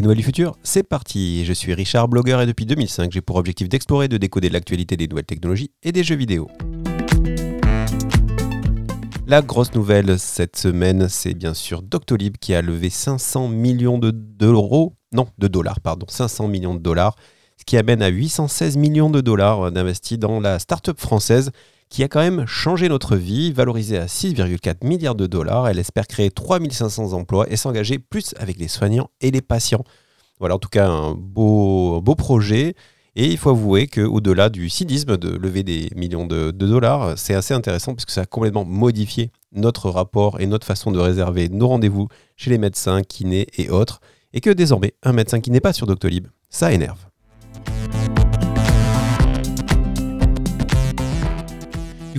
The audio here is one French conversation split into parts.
Des nouvelles du futur, c'est parti Je suis Richard, blogueur et depuis 2005, j'ai pour objectif d'explorer et de décoder l'actualité des nouvelles technologies et des jeux vidéo. La grosse nouvelle cette semaine, c'est bien sûr Doctolib qui a levé 500 millions d'euros, non, de dollars, pardon, 500 millions de dollars, ce qui amène à 816 millions de dollars d'investis dans la start-up française qui a quand même changé notre vie, valorisée à 6,4 milliards de dollars. Elle espère créer 3500 emplois et s'engager plus avec les soignants et les patients. Voilà en tout cas un beau, projet. Et il faut avouer qu'au-delà du cynisme de lever des millions de, de dollars, c'est assez intéressant puisque ça a complètement modifié notre rapport et notre façon de réserver nos rendez-vous chez les médecins, kinés et autres. Et que désormais, un médecin qui n'est pas sur Doctolib, ça énerve.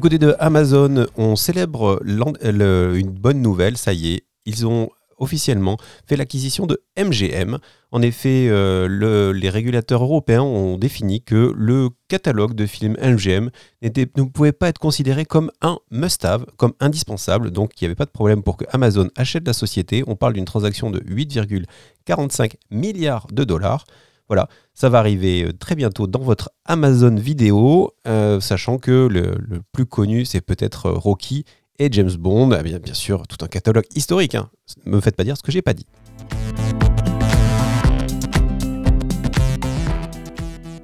Du côté de Amazon, on célèbre une bonne nouvelle, ça y est, ils ont officiellement fait l'acquisition de MGM. En effet, euh, les régulateurs européens ont défini que le catalogue de films MGM ne pouvait pas être considéré comme un must-have, comme indispensable. Donc il n'y avait pas de problème pour que Amazon achète la société. On parle d'une transaction de 8,45 milliards de dollars. Voilà, ça va arriver euh, très bientôt dans votre Amazon vidéo, euh, sachant que le, plus connu, c'est peut-être euh, Rocky et James Bond. Bien, bien sûr, tout un catalogue historique. Hein. Ne me faites pas dire ce que j'ai pas dit.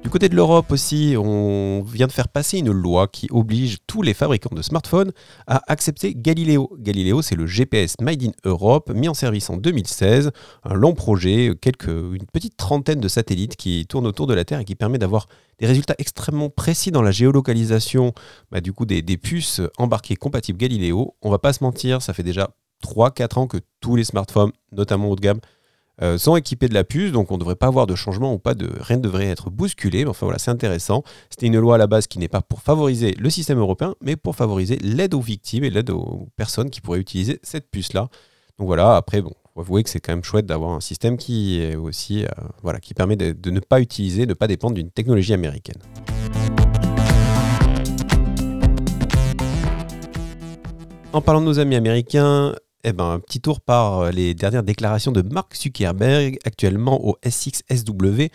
Du côté de l'Europe aussi, on vient de faire passer une loi qui oblige tous les fabricants de smartphones à accepter Galileo. Galileo, c'est le GPS Made in Europe, mis en service en 2016. Un long projet, une petite trentaine de satellites qui tournent autour de la Terre et qui permet d'avoir des résultats extrêmement précis dans la géolocalisation bah, du coup des, des puces embarquées compatibles Galileo. On va pas se mentir, ça fait déjà 3-4 ans que tous les smartphones, notamment haut de gamme, euh, sont équipés de la puce, donc on ne devrait pas avoir de changement ou pas de rien ne devrait être bousculé. Enfin voilà, c'est intéressant. C'était une loi à la base qui n'est pas pour favoriser le système européen, mais pour favoriser l'aide aux victimes et l'aide aux personnes qui pourraient utiliser cette puce-là. Donc voilà, après, bon, faut avouer que c'est quand même chouette d'avoir un système qui aussi, euh, voilà, qui permet de, de ne pas utiliser, de ne pas dépendre d'une technologie américaine. En parlant de nos amis américains, eh ben, un petit tour par euh, les dernières déclarations de Mark Zuckerberg, actuellement au S6SW,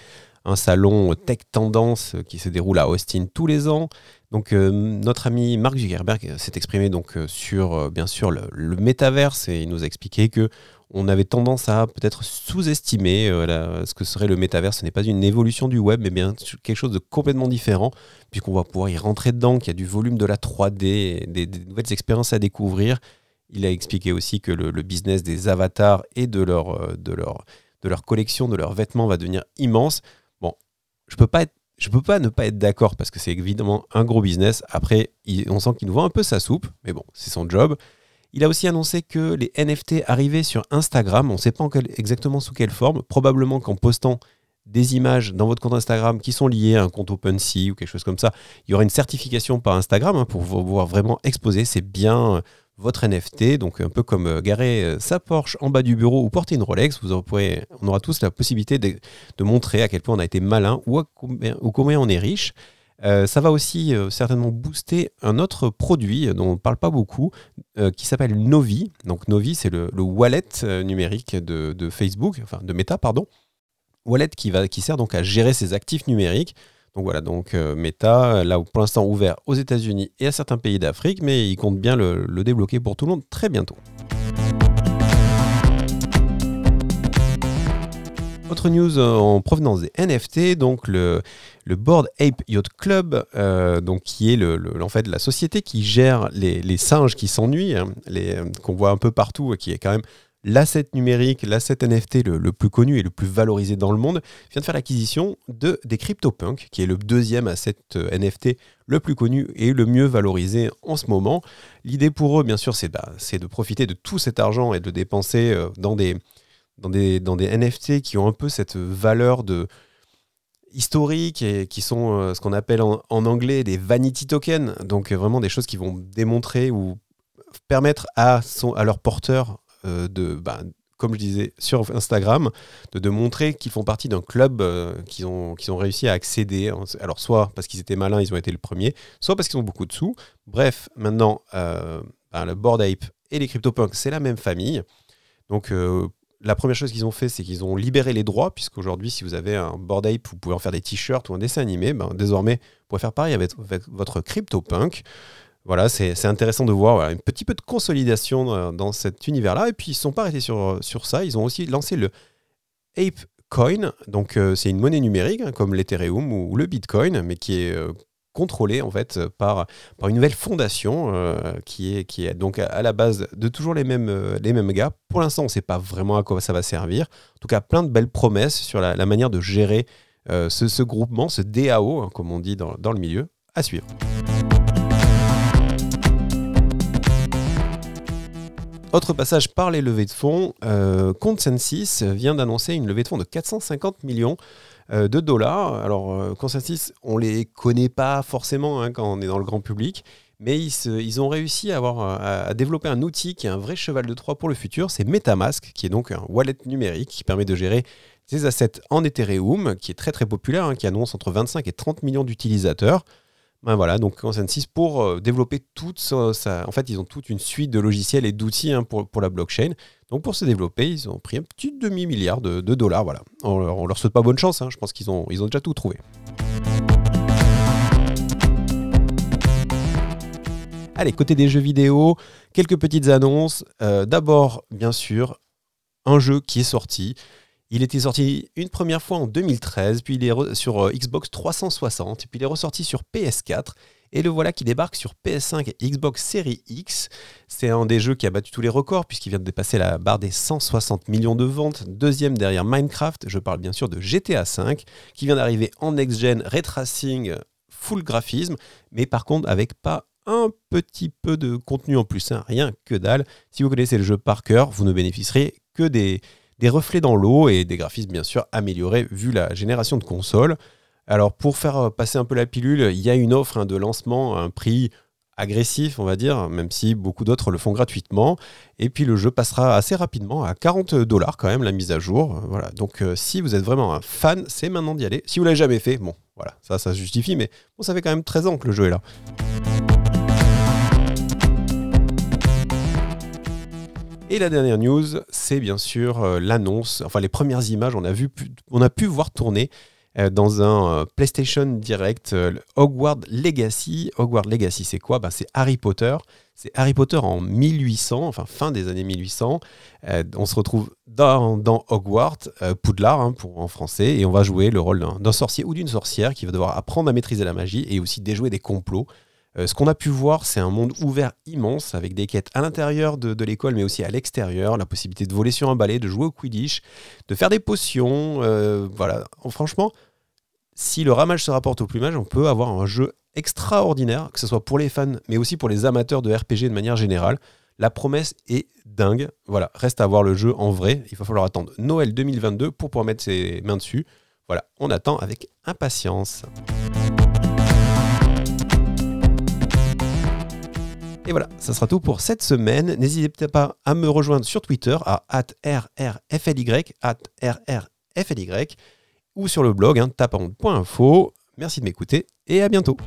un salon tech tendance qui se déroule à Austin tous les ans. Donc euh, notre ami Mark Zuckerberg s'est exprimé euh, sur bien sûr le, le, et il nous a expliqué que on avait tendance à peut-être sous-estimer ce que serait le métaverse. Ce n'est pas une évolution du web, mais bien quelque chose de complètement différent, puisqu'on va pouvoir y rentrer dedans, qu'il y a du volume de la 3D, des nouvelles expériences à découvrir, il a expliqué aussi que le, business des avatars et de leur, euh, de, leur, de leur collection, de leurs vêtements va devenir immense. Bon, je peux peux pas ne pas être d'accord parce que c'est évidemment un gros business. Après, on sent qu'il nous vend un peu sa soupe, mais bon, c'est son job. Il a aussi annoncé que les NFT arrivaient sur Instagram. On ne sait pas exactement sous quelle forme. Probablement qu'en postant des images dans votre compte Instagram qui sont liées à un compte OpenSea ou quelque chose comme ça, il y aura une certification par Instagram hein, pour pouvoir vraiment exposer. C'est bien votre NFT, donc un peu comme euh, garer euh, sa Porsche en bas du bureau ou porter une Rolex, vous pourrez, on aura tous la possibilité de, montrer à quel point on a été malin ou, combien, on est riche. Euh, ça va aussi certainement booster un autre produit dont on ne parle pas beaucoup, qui s'appelle Novi. Donc Novi, c'est le, wallet numérique de, de, Facebook, enfin de Meta, pardon. Wallet qui, va, qui sert donc à gérer ses actifs numériques. Donc voilà, donc euh, Meta, là pour l'instant ouvert aux États-Unis et à certains pays d'Afrique, mais il compte bien le, débloquer pour tout le monde très bientôt. Autre news euh, en provenance des NFT, donc le, Board Ape Yacht Club, euh, donc qui est en fait la société qui gère les, singes qui s'ennuient, hein, qu'on voit un peu partout, qui est quand même l'asset numérique, l'asset NFT le, plus connu et le plus valorisé dans le monde, vient de faire l'acquisition de, des CryptoPunk, qui est le deuxième asset euh, NFT le plus connu et le mieux valorisé en ce moment. L'idée pour eux, bien sûr, c'est bah, de profiter de tout cet argent et de le dépenser euh, dans des, dans, des, dans des NFT qui ont un peu cette valeur de historique et qui sont euh, ce qu'on appelle en, en, anglais des vanity tokens, donc vraiment des choses qui vont démontrer ou permettre à, son, à leur porteur de, bah, comme je disais sur Instagram, de, montrer qu'ils font partie d'un club euh, qu'ils ont, réussi à accéder. Alors, soit parce qu'ils étaient malins, ils ont été le premier, soit parce qu'ils ont beaucoup de sous. Bref, maintenant, euh, bah, le Board Ape et les CryptoPunks, c'est la même famille. Donc, la première chose qu'ils ont fait, c'est qu'ils ont libéré les droits, puisqu'aujourd'hui, si vous avez un Bored Ape, vous pouvez en faire des t-shirts ou un dessin animé. Ben, désormais, vous pouvez faire pareil avec, votre CryptoPunk. Voilà, c'est intéressant de voir un petit peu de consolidation dans cet univers-là. Et puis, ils ne sont pas arrêtés sur, sur ça. Ils ont aussi lancé le Ape Coin. Donc, euh, c'est une monnaie numérique, hein, comme l'Ethereum ou, le Bitcoin, mais qui est euh, contrôlée en fait par, une nouvelle fondation euh, qui, est, donc à, la base de toujours les mêmes, les gars. Pour l'instant, on ne sait pas vraiment à quoi ça va servir. En tout cas, plein de belles promesses sur la, manière de gérer ce, groupement, ce DAO, hein, comme on dit dans le milieu, à suivre. Autre passage par les levées de fonds, euh, Consensus vient d'annoncer une levée de fonds de 450 millions euh, de dollars. Alors, euh, Consensus, on ne les connaît pas forcément hein, quand on est dans le grand public, mais ils, ont réussi à, avoir, à, développer un outil qui est un vrai cheval de Troie pour le futur. C'est Metamask, qui est donc un wallet numérique qui permet de gérer ses assets en Ethereum, qui est très très populaire, hein, qui annonce entre 25 et 30 millions d'utilisateurs. Ben voilà, donc Consensus pour euh, développer toute ça, En fait, ils ont toute une suite de logiciels et d'outils hein, pour, la blockchain. Donc pour se développer, ils ont pris un petit demi-milliard de, dollars. Voilà. On, leur, leur souhaite pas bonne chance, hein. je pense qu'ils ont, ils ont déjà tout trouvé. Allez, côté des jeux vidéo, quelques petites annonces. Euh, d'abord, bien sûr, un jeu qui est sorti. Il était sorti une première fois en 2013, puis il est sur euh, Xbox 360, puis il est ressorti sur PS4. Et le voilà qui débarque sur PS5 et Xbox Series X. C'est un des jeux qui a battu tous les records puisqu'il vient de dépasser la barre des 160 millions de ventes. Deuxième derrière Minecraft, je parle bien sûr de GTA V, qui vient d'arriver en next-gen, ray tracing, full graphisme, mais par contre avec pas un petit peu de contenu en plus, hein. rien que dalle. Si vous connaissez le jeu par cœur, vous ne bénéficierez que des, des reflets dans l'eau et des graphismes bien sûr améliorés vu la génération de consoles. Alors pour faire euh, passer un peu la pilule, il y a une offre hein, de lancement à un prix agressif, on va dire, même si beaucoup d'autres le font gratuitement. Et puis le jeu passera assez rapidement à 40 dollars quand même la mise à jour. Voilà. Donc euh, si vous êtes vraiment un fan, c'est maintenant d'y aller. Si vous l'avez jamais fait, bon, voilà, ça, ça se justifie, mais bon, ça fait quand même 13 ans que le jeu est là. Et la dernière news, c'est bien sûr euh, l'annonce, enfin les premières images, on a, pu voir tourner euh, dans un euh, PlayStation Direct Hogwarts Legacy. Hogwarts Legacy, c'est quoi? Ben, C'est Harry Potter. C'est Harry Potter en 1800, enfin fin des années 1800. on se retrouve dans, dans Hogwarts, Poudlard hein, pour, en français, et on va jouer le rôle d'un sorcier ou d'une sorcière qui va devoir apprendre à maîtriser la magie et aussi déjouer des complots. Euh, ce qu'on a pu voir, c'est un monde ouvert immense avec des quêtes à l'intérieur de, l'école, mais aussi à l'extérieur, la possibilité de voler sur un balai, de jouer au Quidditch, de faire des potions. Euh, voilà, franchement, si le ramage se rapporte au plumage, on peut avoir un jeu extraordinaire, que ce soit pour les fans, mais aussi pour les amateurs de RPG de manière générale. La promesse est dingue. Voilà, reste à voir le jeu en vrai. Il va falloir attendre Noël 2022 pour pouvoir mettre ses mains dessus. Voilà, on attend avec impatience. Et voilà, ça sera tout pour cette semaine. N'hésitez pas à me rejoindre sur Twitter à rrfly, ou sur le blog hein, Merci de m'écouter et à bientôt.